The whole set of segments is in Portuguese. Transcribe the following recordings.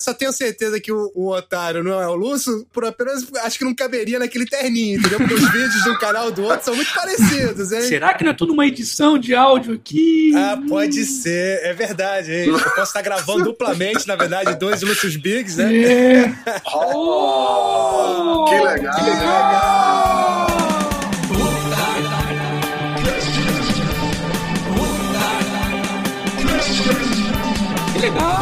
Só tenho certeza que o, o otário não é o Lúcio, por apenas acho que não caberia naquele terninho, entendeu? Porque os vídeos de um canal do outro são muito parecidos, hein? Será que não é tudo uma edição de áudio aqui? Ah, pode ser, é verdade, hein? Eu posso estar gravando duplamente, na verdade, dois Lúcius Bigs, né? É. Oh, que legal! Que legal! Que legal!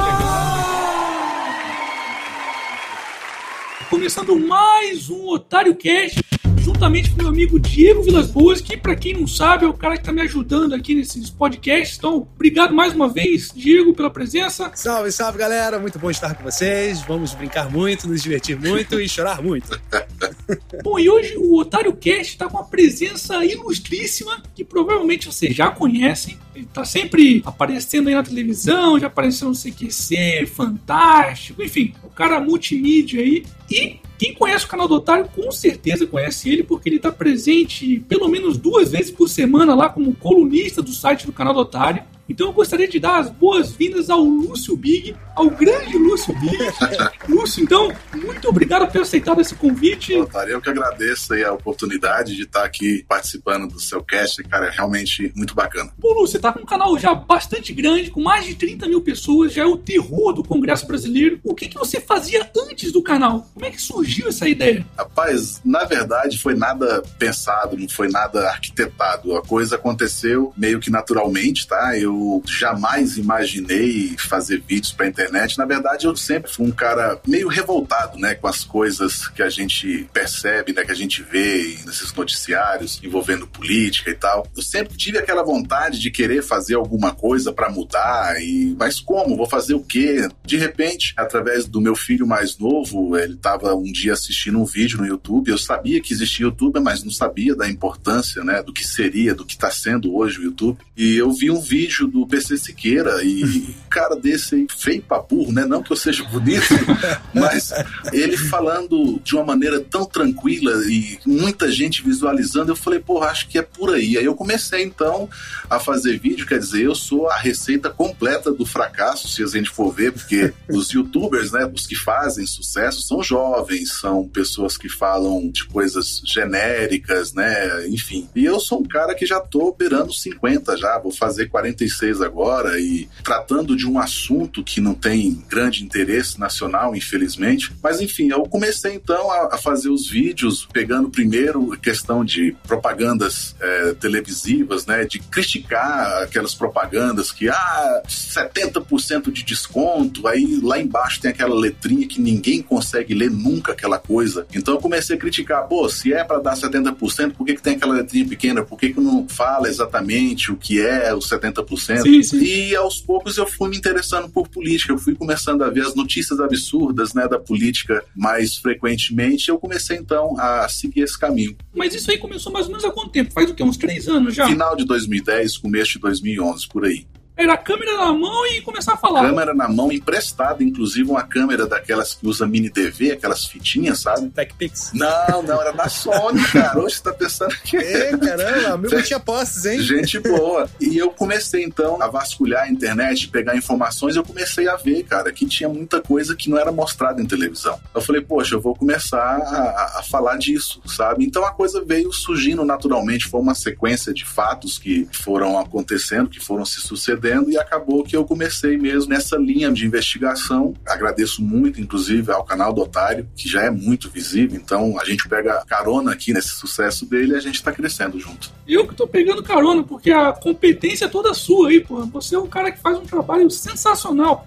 Começando mais um Otário Cast, juntamente com meu amigo Diego Vilas Boas, que para quem não sabe é o cara que tá me ajudando aqui nesses podcasts. Então, obrigado mais uma vez, Diego, pela presença. Salve, salve, galera! Muito bom estar com vocês. Vamos brincar muito, nos divertir muito e chorar muito. Bom, e hoje o Otário Cast está com uma presença ilustríssima que provavelmente vocês já conhecem. Ele tá sempre aparecendo aí na televisão, já apareceu no CQC, Fantástico, enfim, o cara multimídia aí. E quem conhece o canal do Otário com certeza conhece ele, porque ele está presente pelo menos duas vezes por semana lá como colunista do site do canal do Otário. Então eu gostaria de dar as boas-vindas ao Lúcio Big, ao grande Lúcio Big. Lúcio, então, muito obrigado por ter aceitado esse convite. Otário, eu que agradeço aí a oportunidade de estar aqui participando do seu cast, cara, é realmente muito bacana. Pô, Lúcio, você tá com um canal já bastante grande, com mais de 30 mil pessoas, já é o terror do Congresso Brasileiro. O que, que você fazia antes do canal? Como é que surgiu essa ideia? Rapaz, na verdade foi nada pensado, não foi nada arquitetado. A coisa aconteceu meio que naturalmente, tá? Eu jamais imaginei fazer vídeos pra internet. Na verdade, eu sempre fui um cara meio revoltado, né, com as coisas que a gente percebe, né, que a gente vê nesses noticiários envolvendo política e tal. Eu sempre tive aquela vontade de querer fazer alguma coisa para mudar e mas como? Vou fazer o quê? De repente, através do meu filho mais novo, ele estava um dia assistindo um vídeo no YouTube. Eu sabia que existia YouTube, mas não sabia da importância, né, do que seria, do que está sendo hoje o YouTube. E eu vi um vídeo do PC Siqueira e um cara desse aí, feio pra burro, né? Não que eu seja bonito, mas ele falando de uma maneira tão tranquila e muita gente visualizando, eu falei, porra, acho que é por aí. Aí eu comecei então a fazer vídeo, quer dizer, eu sou a receita completa do fracasso, se a gente for ver, porque os youtubers, né, os que fazem sucesso são jovens, são pessoas que falam de coisas genéricas, né, enfim. E eu sou um cara que já tô beirando 50 já, vou fazer 46 agora e tratando de um assunto que não tem grande interesse nacional, infelizmente. Mas enfim, eu comecei então a, a fazer os vídeos, pegando primeiro a questão de propagandas é, televisivas, né, de criticar aquelas propagandas que, ah, 70% de desconto, aí lá embaixo tem aquela letrinha que ninguém consegue ler nunca aquela coisa. Então eu comecei a criticar, pô, se é para dar 70%, por que, que tem aquela letrinha pequena? Por que, que não fala exatamente o que é os 70%? Sim, sim. E aos poucos eu fui me interessando por política, eu fui começando a ver as notícias absurdas, né, da política mais frequentemente, eu comecei então a seguir esse caminho. Mas isso aí começou mais ou menos há quanto tempo? Faz o quê? Uns três anos já? Final de 2010, começo de 2011, por aí. Era a câmera na mão e começar a falar. Câmera na mão emprestada, inclusive uma câmera daquelas que usa mini TV, aquelas fitinhas, sabe? TechPix. Não, não, era da Sony, cara. Hoje você tá pensando que É, caramba, meu não tinha posses, hein? Gente boa. E eu comecei então a vasculhar a internet, pegar informações, e eu comecei a ver, cara, que tinha muita coisa que não era mostrada em televisão. Eu falei, poxa, eu vou começar a, a falar disso, sabe? Então a coisa veio surgindo naturalmente, foi uma sequência de fatos que foram acontecendo, que foram se sucedendo, e acabou que eu comecei mesmo nessa linha de investigação. Agradeço muito, inclusive, ao canal do Otário, que já é muito visível, então a gente pega carona aqui nesse sucesso dele e a gente tá crescendo junto. Eu que tô pegando carona, porque a competência é toda sua aí, pô. Você é um cara que faz um trabalho sensacional.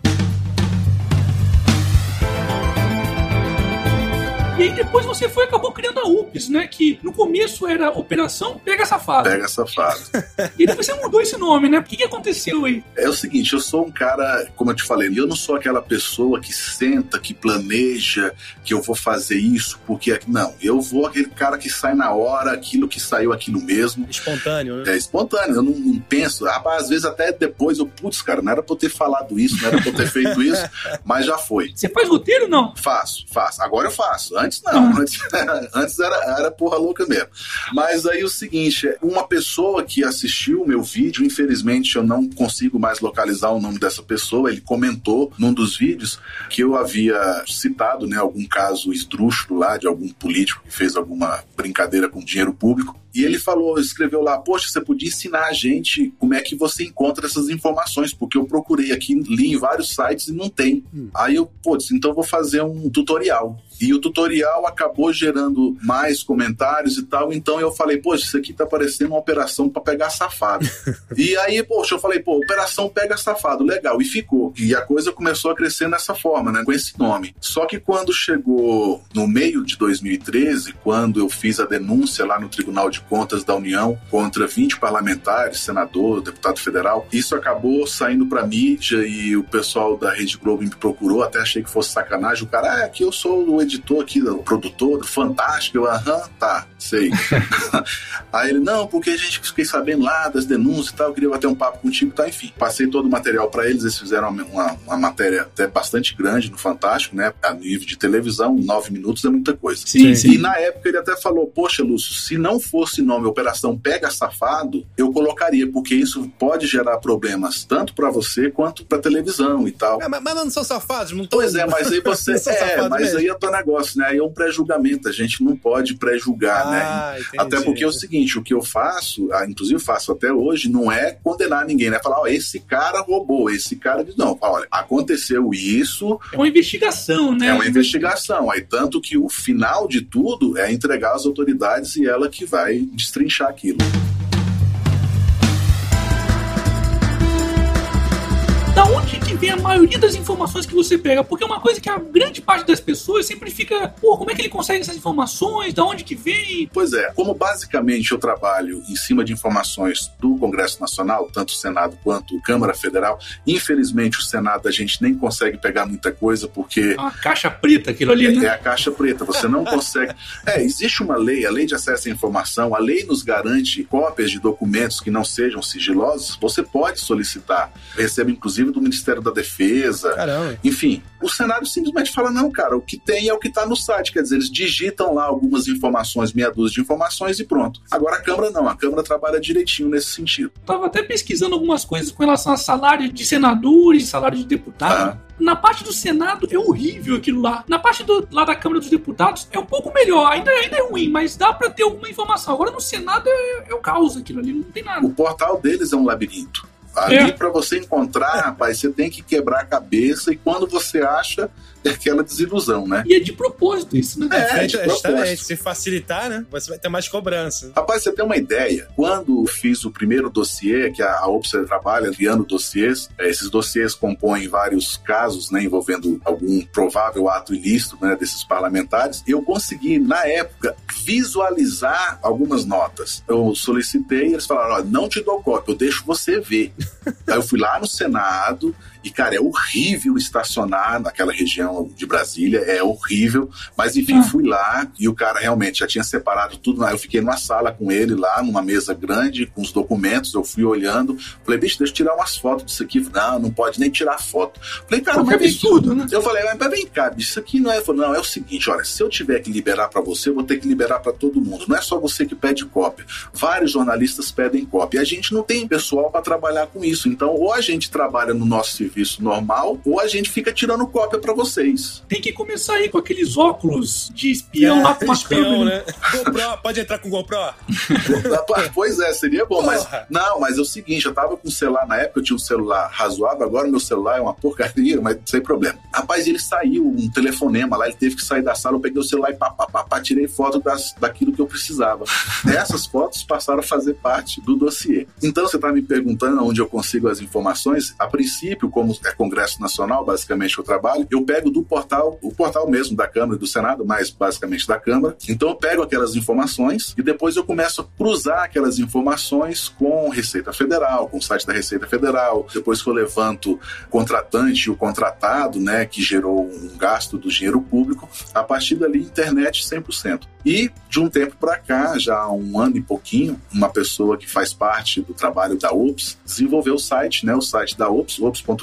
E aí depois você foi acabou criando a UPS, né? Que no começo era Operação Pega Safado. Pega safado. E depois você mudou esse nome, né? O que, que aconteceu aí? É o seguinte, eu sou um cara, como eu te falei, eu não sou aquela pessoa que senta, que planeja, que eu vou fazer isso, porque. Não, eu vou aquele cara que sai na hora, aquilo que saiu, aquilo mesmo. Espontâneo, né? É espontâneo, eu não, não penso. Rapaz, às vezes até depois eu, putz, cara, não era pra eu ter falado isso, não era pra eu ter feito isso, mas já foi. Você faz roteiro não? Faço, faço. Agora eu faço. Antes não, ah. antes, antes era, era porra louca mesmo. Mas aí o seguinte, uma pessoa que assistiu o meu vídeo, infelizmente eu não consigo mais localizar o nome dessa pessoa, ele comentou num dos vídeos que eu havia citado, né, algum caso esdrúxulo lá de algum político que fez alguma brincadeira com dinheiro público. E ele falou, escreveu lá, poxa, você podia ensinar a gente como é que você encontra essas informações, porque eu procurei aqui, li em vários sites e não tem. Hum. Aí eu, pô, então vou fazer um tutorial. E o tutorial acabou gerando mais comentários e tal, então eu falei, poxa, isso aqui tá parecendo uma operação para pegar safado. e aí, poxa, eu falei, pô, operação pega safado, legal, e ficou. E a coisa começou a crescer nessa forma, né, com esse nome. Só que quando chegou no meio de 2013, quando eu fiz a denúncia lá no Tribunal de Contas da União contra 20 parlamentares, senador, deputado federal, isso acabou saindo pra mídia e o pessoal da Rede Globo me procurou, até achei que fosse sacanagem. O cara, ah, aqui eu sou o editor aqui, o produtor, fantástico. Eu, aham, tá, sei. Aí ele, não, porque a gente fiquei sabendo lá das denúncias e tal, eu queria bater um papo contigo e tá, enfim. Passei todo o material para eles, eles fizeram uma, uma, matéria até bastante grande no Fantástico, né? A nível de televisão, nove minutos é muita coisa. Sim, sim. E na época ele até falou, poxa, Lúcio, se não fosse nome Operação Pega Safado, eu colocaria, porque isso pode gerar problemas tanto para você quanto para televisão e tal. É, mas, mas não são safados, não tô... Pois é, mas aí você... é, mas mesmo. aí é o negócio, né? Aí é um pré-julgamento, a gente não pode pré-julgar, né? ah, né? Entendi. Até porque é o seguinte, o que eu faço, ah, inclusive faço até hoje, não é condenar ninguém, né? Falar, ó, esse cara roubou, esse cara diz, não, olha, aconteceu isso. É uma investigação, né? É uma investigação. Aí tanto que o final de tudo é entregar às autoridades e ela que vai destrinchar aquilo. Vem a maioria das informações que você pega? Porque é uma coisa que a grande parte das pessoas sempre fica, pô, como é que ele consegue essas informações? Da onde que vem? Pois é, como basicamente eu trabalho em cima de informações do Congresso Nacional, tanto o Senado quanto Câmara Federal, infelizmente o Senado a gente nem consegue pegar muita coisa porque... É uma caixa preta aquilo ali, né? É a caixa preta, você não consegue... É, existe uma lei, a lei de acesso à informação, a lei nos garante cópias de documentos que não sejam sigilosos, você pode solicitar. Recebe inclusive do Ministério da Defesa. Caramba. Enfim, o Senado simplesmente fala: não, cara, o que tem é o que está no site. Quer dizer, eles digitam lá algumas informações, meia dúzia de informações e pronto. Agora a Câmara não, a Câmara trabalha direitinho nesse sentido. Tava até pesquisando algumas coisas com relação a salário de senadores, salário de deputados. Ah. Na parte do Senado é horrível aquilo lá. Na parte do, lá da Câmara dos Deputados é um pouco melhor. Ainda, ainda é ruim, mas dá para ter alguma informação. Agora no Senado é, é o caos aquilo ali, não tem nada. O portal deles é um labirinto. Ali, é. para você encontrar, rapaz, você tem que quebrar a cabeça e quando você acha, é aquela desilusão, né? E é de propósito isso, né? É, é de propósito. Se facilitar, né? Você vai ter mais cobrança. Rapaz, você tem uma ideia? Quando fiz o primeiro dossiê, que a Opsa trabalha criando dossiês, é, esses dossiês compõem vários casos, né, envolvendo algum provável ato ilícito, né, desses parlamentares, eu consegui, na época, visualizar algumas notas. Eu solicitei, eles falaram, ó, não te dou cópia, eu deixo você ver. Aí eu fui lá no Senado, e, cara, é horrível estacionar naquela região de Brasília, é horrível. Mas, enfim, ah. fui lá e o cara realmente já tinha separado tudo. Eu fiquei numa sala com ele lá, numa mesa grande, com os documentos. Eu fui olhando. Falei, bicho, deixa eu tirar umas fotos disso aqui. Não, não pode nem tirar foto. Falei, cara, mas vem tudo, né? Eu falei, mas vem cá, isso aqui não é. Falei, não, é o seguinte, olha, se eu tiver que liberar para você, eu vou ter que liberar para todo mundo. Não é só você que pede cópia. Vários jornalistas pedem cópia. A gente não tem pessoal para trabalhar com isso. Então, ou a gente trabalha no nosso serviço normal, ou a gente fica tirando cópia para vocês. Tem que começar aí com aqueles óculos de espião é, lá com espião, né? GoPro, pode entrar com GoPro? pois é, seria bom, Porra. mas não, mas é o seguinte, eu tava com o celular na época, eu tinha um celular razoável, agora meu celular é uma porcaria, mas sem problema. Rapaz, ele saiu, um telefonema lá, ele teve que sair da sala, eu peguei o celular e pá, pá, pá, pá tirei foto das, daquilo que eu precisava. Essas fotos passaram a fazer parte do dossiê. Então você tá me perguntando onde eu consigo as informações, a princípio, como é Congresso Nacional, basicamente o trabalho, eu pego do portal, o portal mesmo da Câmara e do Senado, mas basicamente da Câmara. Então eu pego aquelas informações e depois eu começo a cruzar aquelas informações com Receita Federal, com o site da Receita Federal. Depois que eu levanto o contratante e o contratado, né, que gerou um gasto do dinheiro público, a partir dali internet 100%. E de um tempo para cá, já há um ano e pouquinho, uma pessoa que faz parte do trabalho da UPS desenvolveu o site, né, o site da OPS,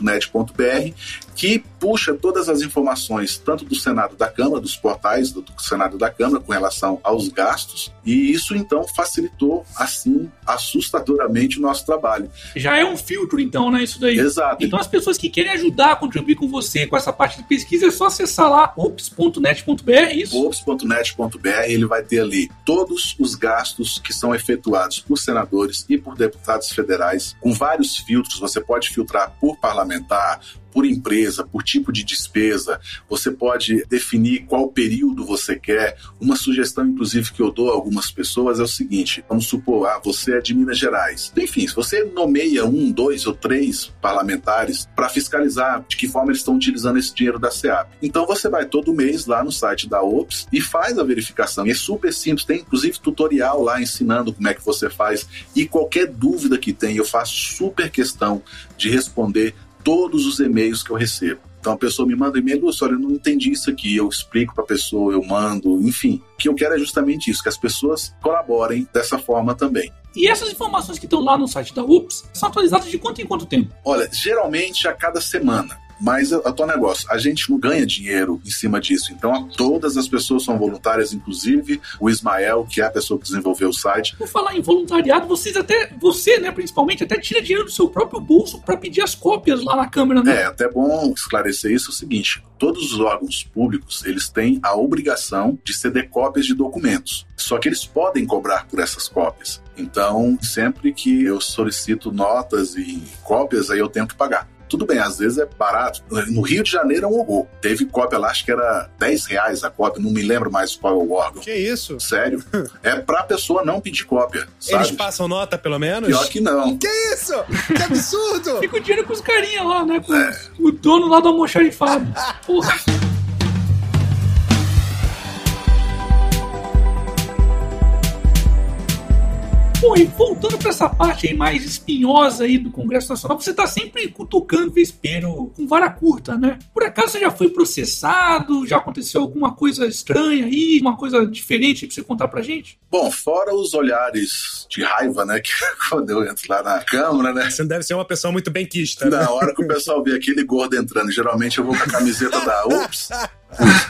ops.net.br, que puxa todas as informações, tanto do Senado da Câmara, dos portais do Senado da Câmara, com relação aos gastos, e isso então facilitou, assim, assustadoramente o nosso trabalho. Já é um filtro, então, né, isso daí? Exato. Então as pessoas que querem ajudar a contribuir com você com essa parte de pesquisa, é só acessar lá ops.net.br, é isso? ops.net.br, ele vai ter ali todos os gastos que são efetuados por senadores e por deputados federais, com vários filtros, você pode filtrar por parlamentar, por empresa, por tipo de despesa. Você pode definir qual período você quer. Uma sugestão, inclusive, que eu dou a algumas pessoas é o seguinte: vamos supor, ah, você é de Minas Gerais. Enfim, se você nomeia um, dois ou três parlamentares para fiscalizar de que forma eles estão utilizando esse dinheiro da SEAP. Então você vai todo mês lá no site da OPS e faz a verificação. É super simples, tem inclusive tutorial lá ensinando como é que você faz. E qualquer dúvida que tem, eu faço super questão de responder todos os e-mails que eu recebo. Então a pessoa me manda um e-mail, olha, eu não entendi isso aqui, eu explico para a pessoa, eu mando, enfim. O que eu quero é justamente isso, que as pessoas colaborem dessa forma também. E essas informações que estão lá no site da UPS são atualizadas de quanto em quanto tempo? Olha, geralmente a cada semana. Mas é o teu negócio, a gente não ganha dinheiro em cima disso. Então, todas as pessoas são voluntárias, inclusive o Ismael, que é a pessoa que desenvolveu o site. Por falar em voluntariado, vocês até, você, né, principalmente, até tira dinheiro do seu próprio bolso para pedir as cópias lá na Câmara, né? É, até bom esclarecer isso é o seguinte: todos os órgãos públicos, eles têm a obrigação de ceder cópias de documentos. Só que eles podem cobrar por essas cópias. Então, sempre que eu solicito notas e cópias, aí eu tenho que pagar. Tudo bem, às vezes é barato. No Rio de Janeiro é um horror. Teve cópia lá, acho que era 10 reais a cópia, não me lembro mais qual é o órgão. Que isso? Sério. é pra pessoa não pedir cópia. Sabe? Eles passam nota, pelo menos? Pior que não. Que isso? Que absurdo! Fica o dinheiro com os carinha lá, né? Com é. o dono lá do almoxarifado. Porra. Bom, e voltando para essa parte aí mais espinhosa aí do Congresso Nacional, você tá sempre cutucando vespeiro com vara curta, né? Por acaso você já foi processado? Já aconteceu alguma coisa estranha aí? Uma coisa diferente pra você contar pra gente? Bom, fora os olhares de raiva, né? Que quando eu entro lá na Câmara, né? Você deve ser uma pessoa muito bem quista, né? Na hora que o pessoal vê aquele gordo entrando, geralmente eu vou com a camiseta da UPS.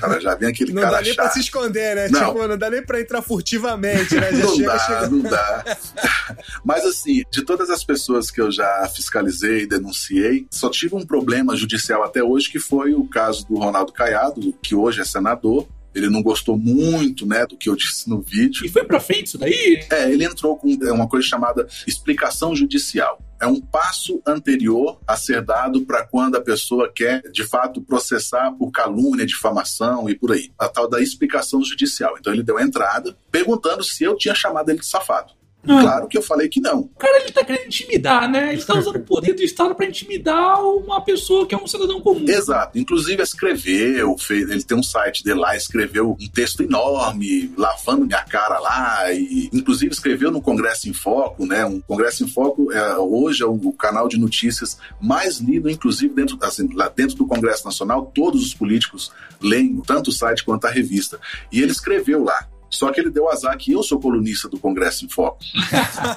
Cara, já vem aquele não cara dá nem chato. pra se esconder, né? Não. Tipo, não dá nem pra entrar furtivamente, né? Já não chega, dá, chega... não dá. Mas assim, de todas as pessoas que eu já fiscalizei e denunciei, só tive um problema judicial até hoje, que foi o caso do Ronaldo Caiado, que hoje é senador, ele não gostou muito, né, do que eu disse no vídeo. E foi pra frente isso daí? É, ele entrou com uma coisa chamada explicação judicial. É um passo anterior a ser dado para quando a pessoa quer, de fato, processar por calúnia, difamação e por aí. A tal da explicação judicial. Então ele deu a entrada perguntando se eu tinha chamado ele de safado. Ah. Claro que eu falei que não. O cara ele tá querendo intimidar, né? Ele tá usando o poder do Estado pra intimidar uma pessoa que é um cidadão comum. Exato. Inclusive escreveu, fez, ele tem um site dele lá, escreveu um texto enorme, lavando minha cara lá, e inclusive escreveu no Congresso em Foco, né? Um Congresso em Foco é, hoje é o canal de notícias mais lido, inclusive dentro, assim, lá dentro do Congresso Nacional, todos os políticos leem tanto o site quanto a revista. E ele escreveu lá. Só que ele deu azar que eu sou colunista do Congresso em Foco.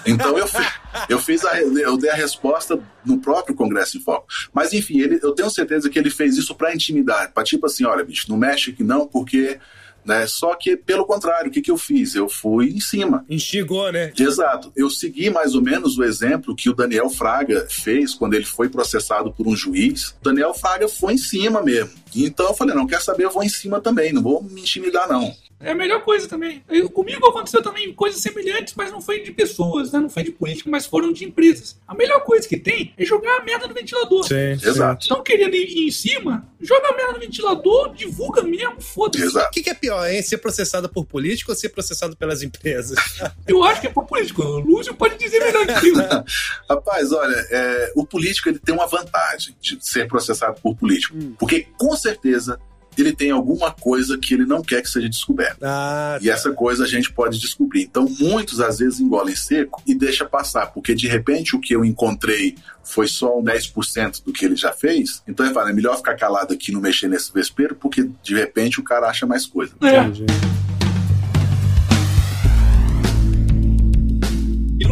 então eu, fi, eu fiz a, eu dei a resposta no próprio Congresso em Foco. Mas enfim, ele, eu tenho certeza que ele fez isso para intimidar, para tipo assim, olha, bicho, não mexe aqui não, porque né? Só que, pelo contrário, o que, que eu fiz? Eu fui em cima. Instigou, né? Exato. Eu segui mais ou menos o exemplo que o Daniel Fraga fez quando ele foi processado por um juiz. O Daniel Fraga foi em cima mesmo. Então eu falei, não, quer saber, eu vou em cima também, não vou me intimidar, não. É a melhor coisa também. Eu, comigo aconteceu também coisas semelhantes, mas não foi de pessoas, né? Não foi de política, mas foram de empresas. A melhor coisa que tem é jogar a merda no ventilador. Sim, Exato. Estão querendo ir, ir em cima, joga a merda no ventilador, divulga mesmo, foda-se. O que, que é pior, hein? Ser processado por político ou ser processado pelas empresas? Eu acho que é por político. O Lúcio pode dizer melhor que eu. Rapaz, olha, é, o político ele tem uma vantagem de ser processado por político. Porque, com certeza, ele tem alguma coisa que ele não quer que seja descoberta. Ah, E essa coisa a gente pode descobrir. Então, muitos às vezes engolem seco e deixa passar, porque de repente o que eu encontrei foi só um 10% do que ele já fez. Então ele fala, é melhor ficar calado aqui e não mexer nesse vespeiro, porque de repente o cara acha mais coisa. É. entendi.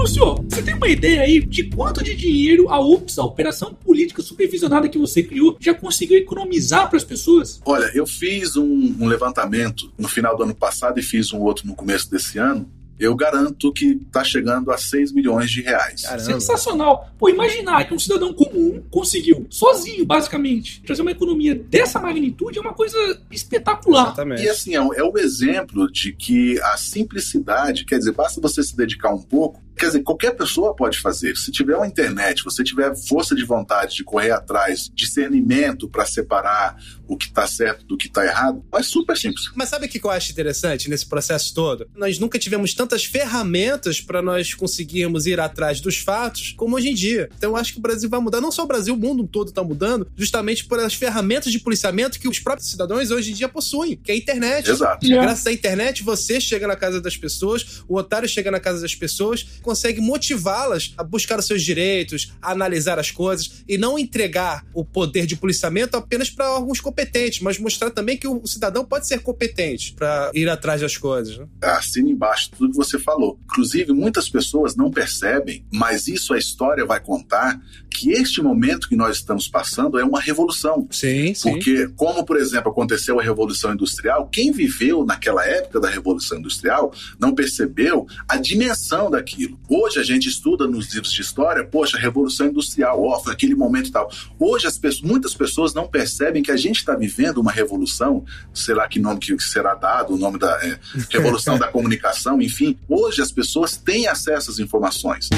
Lúcio, você tem uma ideia aí de quanto de dinheiro a UPS, a operação política supervisionada que você criou, já conseguiu economizar para as pessoas? Olha, eu fiz um, um levantamento no final do ano passado e fiz um outro no começo desse ano eu garanto que está chegando a 6 milhões de reais. Caramba. Sensacional. Pô, imaginar que um cidadão comum conseguiu, sozinho, basicamente, trazer uma economia dessa magnitude é uma coisa espetacular. Exatamente. E assim, é um, é um exemplo de que a simplicidade, quer dizer, basta você se dedicar um pouco Quer dizer, qualquer pessoa pode fazer. Se tiver uma internet, você tiver força de vontade de correr atrás, discernimento para separar o que está certo do que está errado, é super simples. Mas sabe o que eu acho interessante nesse processo todo? Nós nunca tivemos tantas ferramentas para nós conseguirmos ir atrás dos fatos como hoje em dia. Então eu acho que o Brasil vai mudar. Não só o Brasil, o mundo todo está mudando, justamente por as ferramentas de policiamento que os próprios cidadãos hoje em dia possuem, que é a internet. Exato. Graças à internet, você chega na casa das pessoas, o otário chega na casa das pessoas consegue motivá-las a buscar os seus direitos, a analisar as coisas e não entregar o poder de policiamento apenas para órgãos competentes, mas mostrar também que o cidadão pode ser competente para ir atrás das coisas. Né? Assina embaixo tudo que você falou. Inclusive, muitas pessoas não percebem, mas isso a história vai contar, que este momento que nós estamos passando é uma revolução. Sim, sim. Porque, como, por exemplo, aconteceu a Revolução Industrial, quem viveu naquela época da Revolução Industrial não percebeu a dimensão daquilo. Hoje a gente estuda nos livros de história, poxa, Revolução Industrial, ó, foi aquele momento e tal. Hoje as pessoas, muitas pessoas não percebem que a gente está vivendo uma revolução, sei lá que nome que será dado, o nome da é, Revolução da Comunicação, enfim. Hoje as pessoas têm acesso às informações.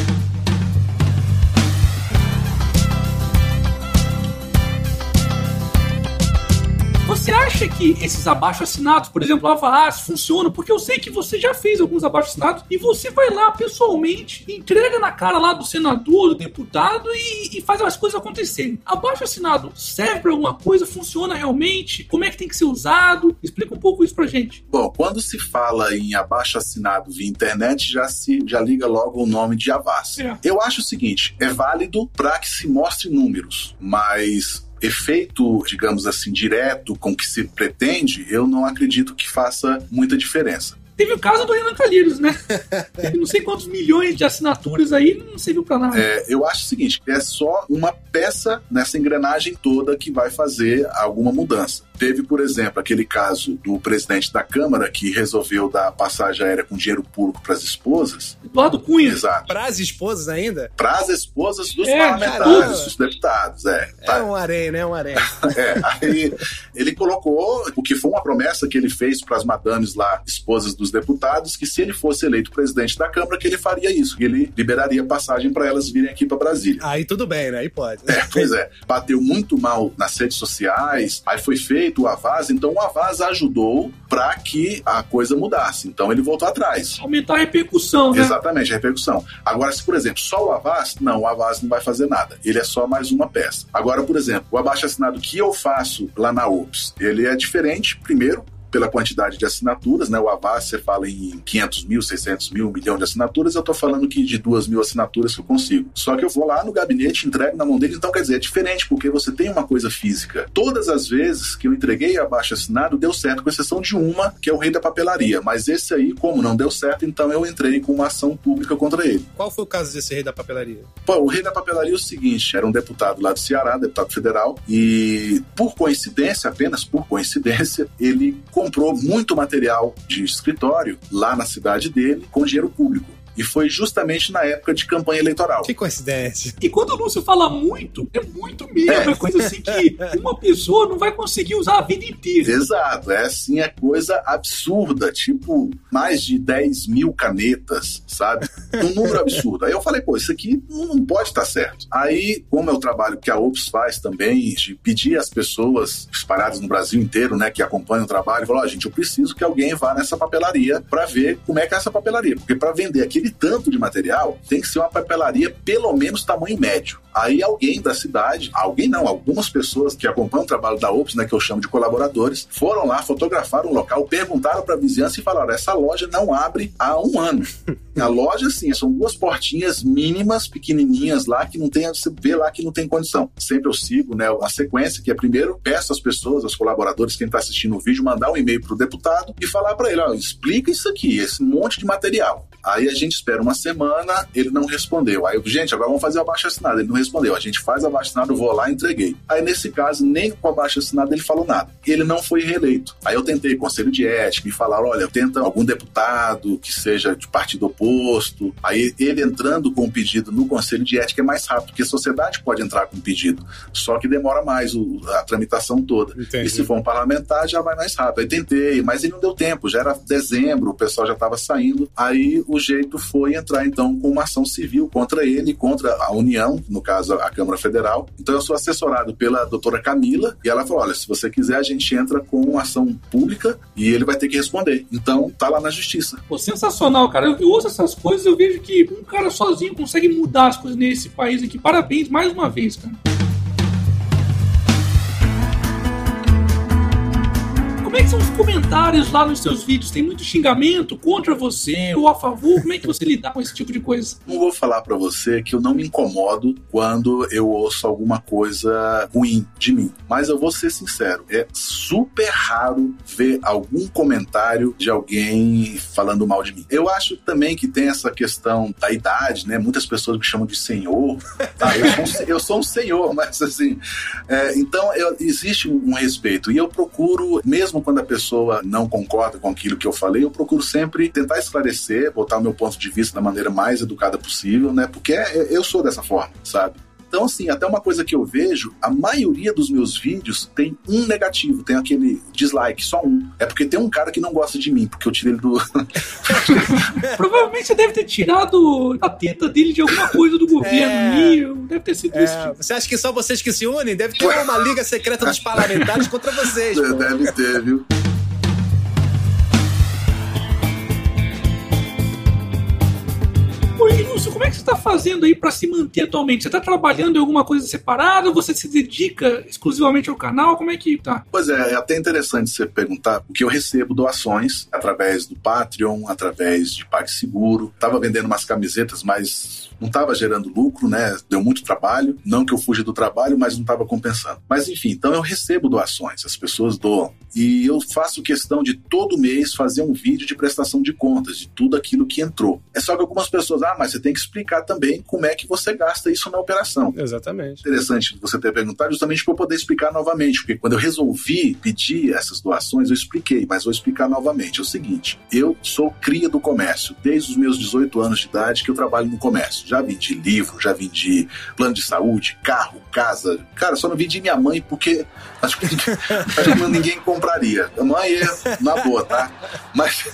Você acha que esses abaixo-assinados, por exemplo, a Avaz, funcionam? Porque eu sei que você já fez alguns abaixo-assinados e você vai lá pessoalmente, entrega na cara lá do senador, do deputado e, e faz as coisas acontecerem. Abaixo-assinado serve para alguma coisa? Funciona realmente? Como é que tem que ser usado? Explica um pouco isso pra gente. Bom, quando se fala em abaixo-assinado via internet, já se já liga logo o nome de Avaz. É. Eu acho o seguinte, é válido para que se mostre números, mas efeito, digamos assim, direto com que se pretende, eu não acredito que faça muita diferença. Teve o caso do Renan Calheiros, né? Teve não sei quantos milhões de assinaturas aí, não serviu para nada. É, eu acho o seguinte, é só uma peça nessa engrenagem toda que vai fazer alguma mudança. Teve, por exemplo, aquele caso do presidente da Câmara que resolveu dar passagem aérea com dinheiro público para as esposas. Eduardo Cunha. Exato. Para as esposas ainda? Para as esposas dos é, parlamentares, dos deputados. É, tá. é um arém, né? Um arém. é, aí ele colocou o que foi uma promessa que ele fez para as madames lá, esposas dos deputados, que se ele fosse eleito presidente da Câmara, que ele faria isso, que ele liberaria passagem para elas virem aqui para Brasília. Aí tudo bem, né? Aí pode. É, pois é. Bateu muito mal nas redes sociais, aí foi feito feito o Avaz, então o Avaz ajudou para que a coisa mudasse. Então ele voltou atrás. Aumentar a repercussão, né? Exatamente, a repercussão. Agora, se por exemplo, só o Avaz, não, o Avaz não vai fazer nada. Ele é só mais uma peça. Agora, por exemplo, o abaixo assinado que eu faço lá na UPS, ele é diferente, primeiro, pela quantidade de assinaturas, né? O Avaz, você fala em 500 mil, 600 mil, um milhão de assinaturas, eu tô falando que de duas mil assinaturas que eu consigo. Só que eu vou lá no gabinete, entrego na mão dele, então quer dizer, é diferente, porque você tem uma coisa física. Todas as vezes que eu entreguei abaixo assinado, deu certo, com exceção de uma, que é o rei da papelaria. Mas esse aí, como não deu certo, então eu entrei com uma ação pública contra ele. Qual foi o caso desse rei da papelaria? Pô, o rei da papelaria é o seguinte, era um deputado lá do Ceará, deputado federal, e por coincidência, apenas por coincidência, ele comprou muito material de escritório lá na cidade dele com dinheiro público. E foi justamente na época de campanha eleitoral. Que coincidência. E quando o Lúcio fala muito, é muito mesmo. É, é coisa assim que uma pessoa não vai conseguir usar a vida inteira. Exato. É assim, é coisa absurda. Tipo, mais de 10 mil canetas, sabe? Um número absurdo. Aí eu falei, pô, isso aqui não pode estar certo. Aí, como é o trabalho que a OPS faz também, de pedir às pessoas espalhadas no Brasil inteiro, né, que acompanham o trabalho, falou, ó, oh, gente, eu preciso que alguém vá nessa papelaria para ver como é que é essa papelaria. Porque para vender aquele aquele tanto de material, tem que ser uma papelaria pelo menos tamanho médio. Aí alguém da cidade, alguém não, algumas pessoas que acompanham o trabalho da OPS, né, que eu chamo de colaboradores, foram lá, fotografaram o local, perguntaram para a vizinhança e falaram: essa loja não abre há um ano. a loja, sim, são duas portinhas mínimas, pequenininhas lá, que não tem, você vê lá que não tem condição. Sempre eu sigo, né, a sequência, que é primeiro, peço às pessoas, aos colaboradores, quem está assistindo o vídeo, mandar um e-mail para o deputado e falar para ele: ó, explica isso aqui, esse monte de material. Aí a gente gente espera uma semana, ele não respondeu. Aí, gente, agora vamos fazer o abaixo assinado. Ele não respondeu. A gente faz o abaixo assinado, eu vou lá e entreguei. Aí, nesse caso, nem com o abaixo assinado ele falou nada. Ele não foi reeleito. Aí eu tentei conselho de ética e falaram: olha, tenta algum deputado que seja de partido oposto. Aí ele entrando com o pedido no conselho de ética é mais rápido, porque a sociedade pode entrar com o pedido. Só que demora mais o, a tramitação toda. Entendi. E se for um parlamentar, já vai mais rápido. Aí tentei, mas ele não deu tempo. Já era dezembro, o pessoal já estava saindo. Aí o jeito foi entrar então com uma ação civil contra ele, contra a União, no caso a Câmara Federal. Então eu sou assessorado pela doutora Camila e ela falou: olha, se você quiser, a gente entra com ação pública e ele vai ter que responder. Então tá lá na justiça. Pô, sensacional, cara. Eu, eu ouço essas coisas, eu vejo que um cara sozinho consegue mudar as coisas nesse país aqui. Parabéns mais uma vez, cara. É que são os comentários lá nos seus vídeos? Tem muito xingamento contra você ou a favor? Como é que você lida com esse tipo de coisa? Não vou falar para você que eu não me incomodo quando eu ouço alguma coisa ruim de mim. Mas eu vou ser sincero, é super raro ver algum comentário de alguém falando mal de mim. Eu acho também que tem essa questão da idade, né? Muitas pessoas me chamam de senhor. Tá? Eu, sou um, eu, sou um, senhor, mas assim. É, então eu, existe um respeito. E eu procuro, mesmo quando a pessoa não concorda com aquilo que eu falei, eu procuro sempre tentar esclarecer, botar o meu ponto de vista da maneira mais educada possível, né? Porque é, eu sou dessa forma, sabe? Então, assim, até uma coisa que eu vejo, a maioria dos meus vídeos tem um negativo, tem aquele dislike, só um. É porque tem um cara que não gosta de mim, porque eu tirei ele do. Provavelmente você deve ter tirado a teta dele de alguma coisa do governo. É... Deve ter sido é... isso. Você acha que só vocês que se unem? Deve ter uma liga secreta dos parlamentares contra vocês. Pô. Deve ter, viu? Lúcio, como é que você está fazendo aí para se manter atualmente? Você está trabalhando em alguma coisa separada? Você se dedica exclusivamente ao canal? Como é que tá? Pois é, é até interessante você perguntar, porque eu recebo doações através do Patreon, através de PagSeguro. Tava vendendo umas camisetas, mas não estava gerando lucro, né? Deu muito trabalho. Não que eu fuja do trabalho, mas não estava compensando. Mas enfim, então eu recebo doações, as pessoas doam. E eu faço questão de todo mês fazer um vídeo de prestação de contas de tudo aquilo que entrou. É só que algumas pessoas, ah, mas você tem que explicar também como é que você gasta isso na operação. Exatamente. Interessante você ter perguntado justamente para eu poder explicar novamente, porque quando eu resolvi pedir essas doações, eu expliquei, mas vou explicar novamente. É o seguinte, eu sou cria do comércio, desde os meus 18 anos de idade que eu trabalho no comércio. Já vendi livro, já vendi plano de saúde, carro, casa. Cara, só não vendi minha mãe porque acho que, acho que ninguém compraria. Mãe na boa, tá? Mas,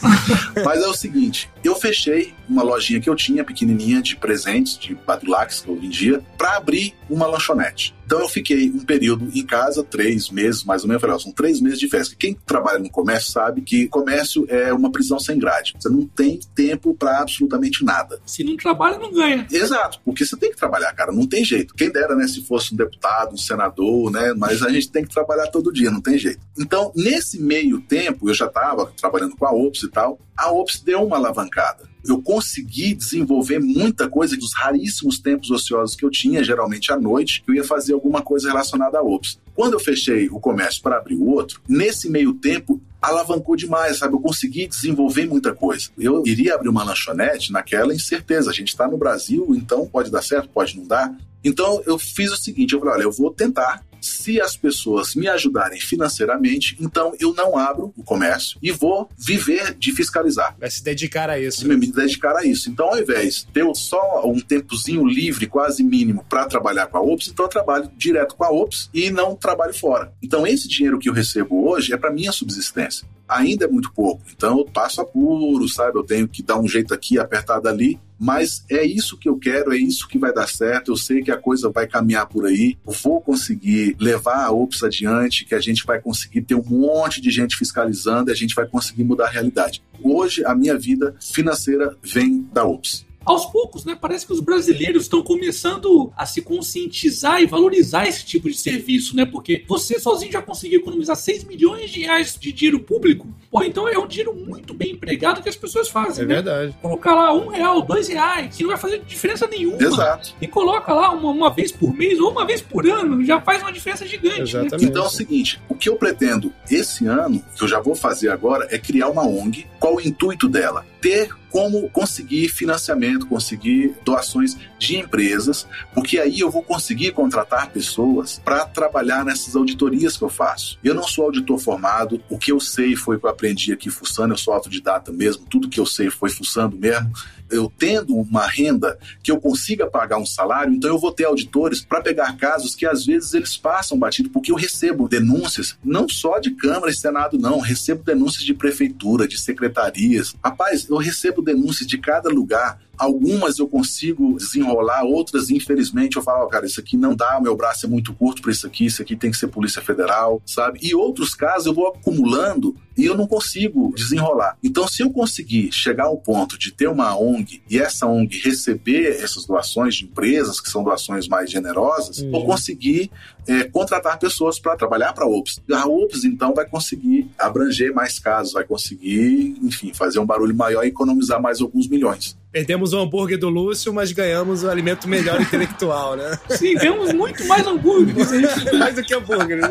mas é o seguinte, eu fechei uma lojinha que eu tinha, pequenininha, de presentes, de badulax que eu vendia, para abrir uma lanchonete. Então eu fiquei um período em casa, três meses mais ou menos. Eu falei, são três meses de festa. Quem trabalha no comércio sabe que comércio é uma prisão sem grade. Você não tem tempo para absolutamente nada. Se não trabalha, não ganha. Exato, porque você tem que trabalhar, cara. Não tem jeito. Quem dera, né, se fosse um deputado, um senador, né? Mas a gente tem que trabalhar todo dia, não tem jeito. Então, nesse meio tempo, eu já estava trabalhando com a OPS e tal. A OPS deu uma alavancada eu consegui desenvolver muita coisa dos raríssimos tempos ociosos que eu tinha, geralmente à noite, eu ia fazer alguma coisa relacionada a Ops. Quando eu fechei o comércio para abrir o outro, nesse meio tempo alavancou demais, sabe? Eu consegui desenvolver muita coisa. Eu iria abrir uma lanchonete naquela incerteza. A gente está no Brasil, então pode dar certo, pode não dar. Então eu fiz o seguinte: eu falei, olha, eu vou tentar se as pessoas me ajudarem financeiramente, então eu não abro o comércio e vou viver de fiscalizar. Vai se dedicar a isso. Me, me dedicar a isso. Então, ao invés de ter só um tempozinho livre, quase mínimo, para trabalhar com a OPS, então eu trabalho direto com a OPS e não trabalho fora. Então, esse dinheiro que eu recebo hoje é para minha subsistência ainda é muito pouco. Então eu passo apuro, sabe? Eu tenho que dar um jeito aqui, apertado ali. Mas é isso que eu quero, é isso que vai dar certo. Eu sei que a coisa vai caminhar por aí. Eu vou conseguir levar a OPS adiante, que a gente vai conseguir ter um monte de gente fiscalizando e a gente vai conseguir mudar a realidade. Hoje, a minha vida financeira vem da OPS aos poucos, né? Parece que os brasileiros estão começando a se conscientizar e valorizar esse tipo de serviço, né? Porque você sozinho já conseguiu economizar 6 milhões de reais de dinheiro público. Pô, então é um dinheiro muito bem empregado que as pessoas fazem. É né? verdade. Colocar lá um real, dois reais, que não vai fazer diferença nenhuma. Exato. E coloca lá uma, uma vez por mês ou uma vez por ano, já faz uma diferença gigante. Né? Exatamente. Né? Então é o seguinte: o que eu pretendo esse ano, que eu já vou fazer agora, é criar uma ONG. Qual o intuito dela? Ter como conseguir financiamento, conseguir doações de empresas, porque aí eu vou conseguir contratar pessoas para trabalhar nessas auditorias que eu faço. Eu não sou auditor formado, o que eu sei foi que eu aprendi aqui fuçando, eu sou autodidata mesmo, tudo que eu sei foi fuçando mesmo eu tendo uma renda que eu consiga pagar um salário, então eu vou ter auditores para pegar casos que às vezes eles passam batido, porque eu recebo denúncias, não só de Câmara e Senado, não, recebo denúncias de prefeitura, de secretarias. Rapaz, eu recebo denúncias de cada lugar. Algumas eu consigo desenrolar, outras, infelizmente, eu falo, oh, cara, isso aqui não dá, meu braço é muito curto para isso aqui, isso aqui tem que ser Polícia Federal, sabe? E outros casos eu vou acumulando e eu não consigo desenrolar. Então, se eu conseguir chegar ao ponto de ter uma ONG e essa ONG receber essas doações de empresas, que são doações mais generosas, uhum. vou conseguir é, contratar pessoas para trabalhar para a OPS. A OPS, então, vai conseguir abranger mais casos, vai conseguir, enfim, fazer um barulho maior e economizar mais alguns milhões. Perdemos o hambúrguer do Lúcio, mas ganhamos o alimento melhor intelectual, né? Sim, ganhamos muito mais hambúrguer. mais do que hambúrguer. Né?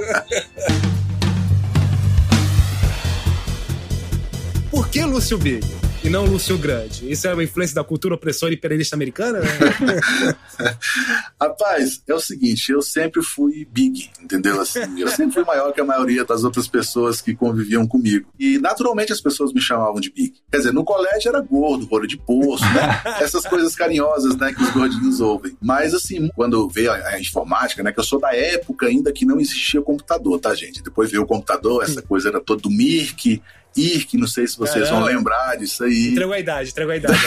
Por que Lúcio Big? E não Lúcio Grande. Isso é uma influência da cultura opressora e imperialista americana? Né? Rapaz, é o seguinte, eu sempre fui big, entendeu? Assim, eu sempre fui maior que a maioria das outras pessoas que conviviam comigo. E naturalmente as pessoas me chamavam de big. Quer dizer, no colégio era gordo, rolho de poço, né? Essas coisas carinhosas, né, que os gordinhos ouvem. Mas assim, quando veio a, a informática, né, que eu sou da época ainda que não existia computador, tá, gente? Depois veio o computador, essa coisa era todo do Mirk, IRC, não sei se vocês Caramba. vão lembrar disso aí. Entregou a idade, entregou a idade.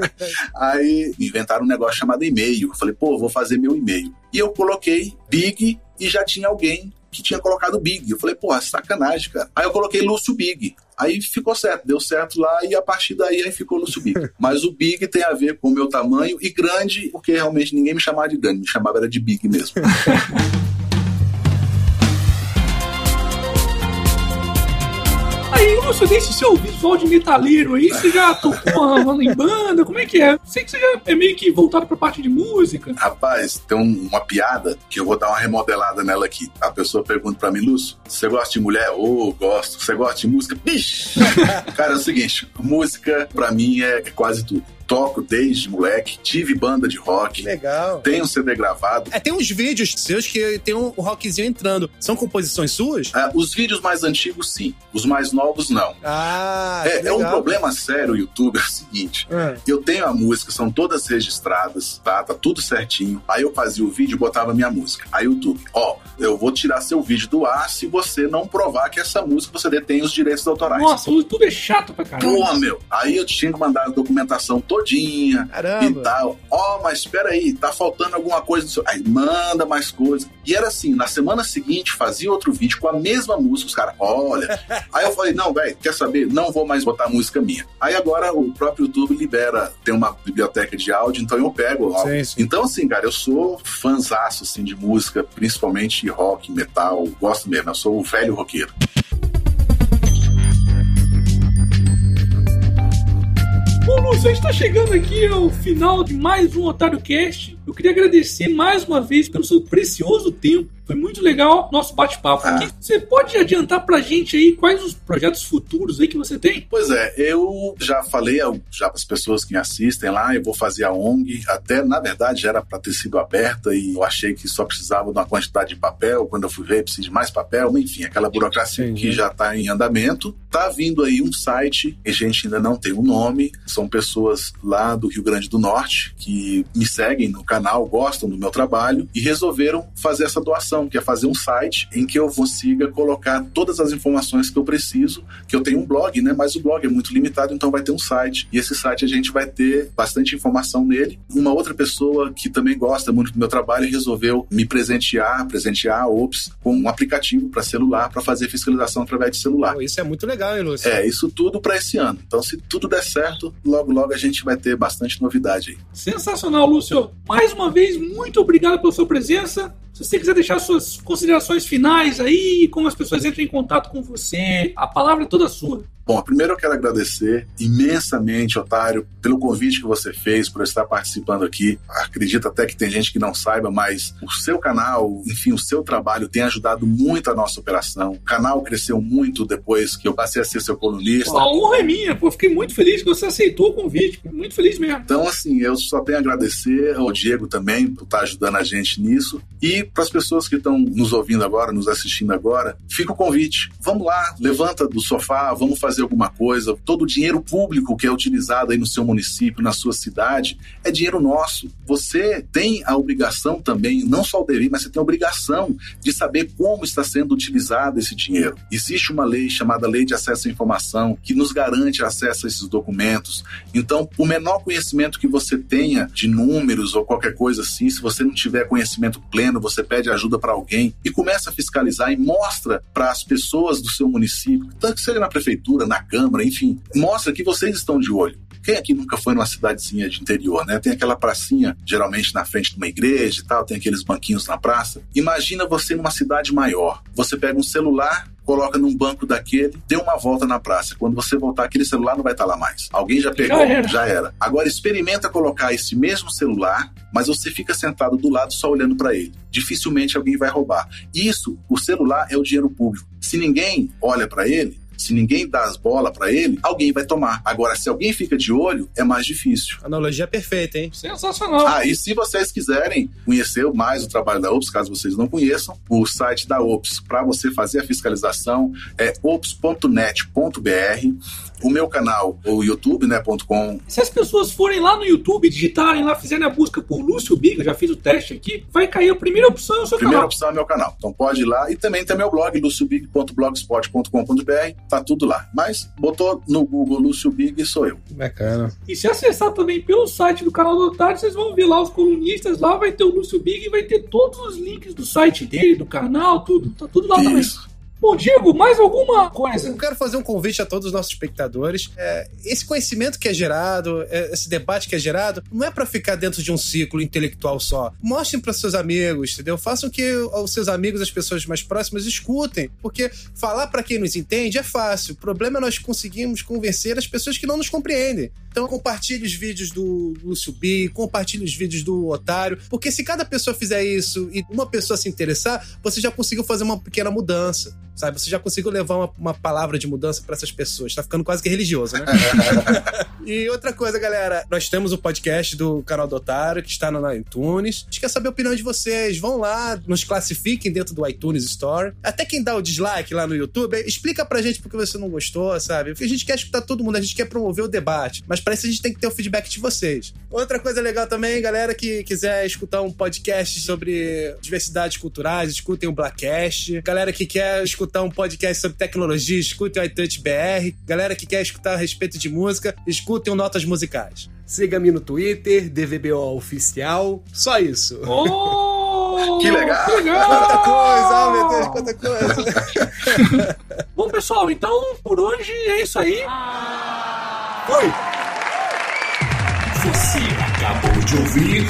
aí inventaram um negócio chamado e-mail. Eu falei, pô, vou fazer meu e-mail. E eu coloquei Big e já tinha alguém que tinha colocado Big. Eu falei, pô, sacanagem, cara. Aí eu coloquei Lúcio Big. Aí ficou certo, deu certo lá e a partir daí aí ficou Lúcio Big. Mas o Big tem a ver com o meu tamanho e grande, porque realmente ninguém me chamava de grande, me chamava era de Big mesmo. Lúcio, desse seu visual de metaleiro aí, você já tocou em banda? Como é que é? Sei que você já é meio que voltado pra parte de música. Rapaz, tem um, uma piada que eu vou dar uma remodelada nela aqui. A pessoa pergunta pra mim, Lúcio, você gosta de mulher? Ô, oh, gosto. Você gosta de música? Bicho! Cara, é o seguinte, música pra mim é, é quase tudo toco desde moleque, tive banda de rock. Legal. Tenho um CD gravado. É, tem uns vídeos seus que tem um rockzinho entrando. São composições suas? É, os vídeos mais antigos, sim. Os mais novos, não. Ah, é, é um problema sério o YouTube, é o seguinte. É. Eu tenho a música, são todas registradas, tá? Tá tudo certinho. Aí eu fazia o vídeo e botava minha música. Aí o YouTube, ó, eu vou tirar seu vídeo do ar se você não provar que essa música você detém os direitos autorais. Nossa, o YouTube é chato pra caramba. Pô, meu. Aí eu tinha que mandar a documentação toda todinha Caramba. e tal. Ó, oh, mas espera aí, tá faltando alguma coisa. Aí manda mais coisa. E era assim, na semana seguinte fazia outro vídeo com a mesma música, os caras, olha. aí eu falei, não, velho, quer saber? Não vou mais botar música minha. Aí agora o próprio YouTube libera, tem uma biblioteca de áudio, então eu pego áudio. Sim, sim. Então, assim, cara, eu sou fãzaço, assim, de música, principalmente rock, metal, gosto mesmo, eu sou o velho roqueiro. Bom, Lúcio, a gente tá chegando aqui ao final de mais um Otário Cast. Eu queria agradecer mais uma vez pelo seu precioso tempo foi muito legal nosso bate-papo ah. aqui. Você pode adiantar pra gente aí quais os projetos futuros aí que você tem? Pois é, eu já falei já para as pessoas que me assistem lá, eu vou fazer a ONG. Até, na verdade, já era para ter sido aberta e eu achei que só precisava de uma quantidade de papel. Quando eu fui ver, precisa de mais papel. Enfim, aquela burocracia Entendi. que já está em andamento. Tá vindo aí um site, a gente ainda não tem o um nome. São pessoas lá do Rio Grande do Norte que me seguem no canal, gostam do meu trabalho e resolveram fazer essa doação que é fazer um site em que eu consiga colocar todas as informações que eu preciso, que eu tenho um blog, né? Mas o blog é muito limitado, então vai ter um site. E esse site a gente vai ter bastante informação nele. Uma outra pessoa que também gosta muito do meu trabalho resolveu me presentear, presentear a Ops com um aplicativo para celular para fazer fiscalização através de celular. isso é muito legal, hein, Lúcio? É, isso tudo para esse ano. Então, se tudo der certo, logo logo a gente vai ter bastante novidade aí. Sensacional, Lúcio. Mais uma vez, muito obrigado pela sua presença. Se você quiser deixar suas considerações finais aí, como as pessoas entram em contato com você, a palavra é toda sua. Bom, primeiro eu quero agradecer imensamente, Otário, pelo convite que você fez, por estar participando aqui. Acredito até que tem gente que não saiba, mas o seu canal, enfim, o seu trabalho tem ajudado muito a nossa operação. O canal cresceu muito depois que eu passei a ser seu colunista. A honra é minha, pô. Fiquei muito feliz que você aceitou o convite. Muito feliz mesmo. Então, assim, eu só tenho a agradecer ao Diego também por estar ajudando a gente nisso. E para as pessoas que estão nos ouvindo agora, nos assistindo agora, fica o convite. Vamos lá, levanta do sofá, vamos fazer alguma coisa. Todo o dinheiro público que é utilizado aí no seu município, na sua cidade, é dinheiro nosso. Você tem a obrigação também, não só o dever, mas você tem a obrigação de saber como está sendo utilizado esse dinheiro. Existe uma lei chamada Lei de Acesso à Informação que nos garante acesso a esses documentos. Então, o menor conhecimento que você tenha de números ou qualquer coisa assim, se você não tiver conhecimento pleno, você pede ajuda para alguém e começa a fiscalizar e mostra para as pessoas do seu município, tanto que seja na prefeitura, na Câmara, enfim, mostra que vocês estão de olho. Quem aqui nunca foi numa cidadezinha de interior, né? Tem aquela pracinha, geralmente na frente de uma igreja e tal, tem aqueles banquinhos na praça. Imagina você numa cidade maior. Você pega um celular, coloca num banco daquele, dê uma volta na praça. Quando você voltar, aquele celular não vai estar lá mais. Alguém já pegou? Já era. Já era. Agora experimenta colocar esse mesmo celular, mas você fica sentado do lado só olhando para ele. Dificilmente alguém vai roubar. Isso, o celular é o dinheiro público. Se ninguém olha para ele, se ninguém dá as bolas para ele, alguém vai tomar. Agora, se alguém fica de olho, é mais difícil. Analogia perfeita, hein? Sensacional. Ah, e se vocês quiserem conhecer mais o trabalho da OPS, caso vocês não conheçam, o site da OPS para você fazer a fiscalização é ops.net.br. O meu canal, o youtube, né, .com, Se as pessoas forem lá no YouTube, digitarem lá, fizerem a busca por Lúcio Big, eu já fiz o teste aqui, vai cair a primeira opção no seu primeira canal. opção é meu canal. Então pode ir lá e também tem meu blog, luciobig.blogspot.com.br, tá tudo lá. Mas botou no Google Lúcio Big sou eu. Bacana. E se acessar também pelo site do canal do Otário, vocês vão ver lá os colunistas, lá vai ter o Lúcio Big e vai ter todos os links do site dele, do canal, tudo. Tá tudo lá também. Bom, Diego, mais alguma coisa? Eu quero fazer um convite a todos os nossos espectadores. É, esse conhecimento que é gerado, é, esse debate que é gerado, não é para ficar dentro de um ciclo intelectual só. Mostrem para seus amigos, entendeu? Façam que os seus amigos, as pessoas mais próximas, escutem. Porque falar para quem nos entende é fácil. O problema é nós conseguirmos convencer as pessoas que não nos compreendem. Então compartilhe os vídeos do Lúcio B, compartilhe os vídeos do Otário, porque se cada pessoa fizer isso e uma pessoa se interessar, você já conseguiu fazer uma pequena mudança, sabe? Você já conseguiu levar uma, uma palavra de mudança para essas pessoas. Tá ficando quase que religioso, né? e outra coisa, galera, nós temos o podcast do canal do Otário, que está no iTunes. A gente quer saber a opinião de vocês. Vão lá, nos classifiquem dentro do iTunes Store. Até quem dá o dislike lá no YouTube, explica pra gente porque você não gostou, sabe? Porque a gente quer escutar todo mundo, a gente quer promover o debate. Mas para isso a gente tem que ter o feedback de vocês. Outra coisa legal também, galera que quiser escutar um podcast sobre diversidades culturais, escutem o Blackcast. Galera que quer escutar um podcast sobre tecnologia, escutem o iTouch BR. Galera que quer escutar a respeito de música, escutem o Notas Musicais. Siga-me no Twitter, DVBO Oficial. Só isso. Oh, Que legal. que legal. Quanta coisa, oh meu Deus, quanta coisa. Bom, pessoal, então por hoje é isso aí. Fui! Você acabou de ouvir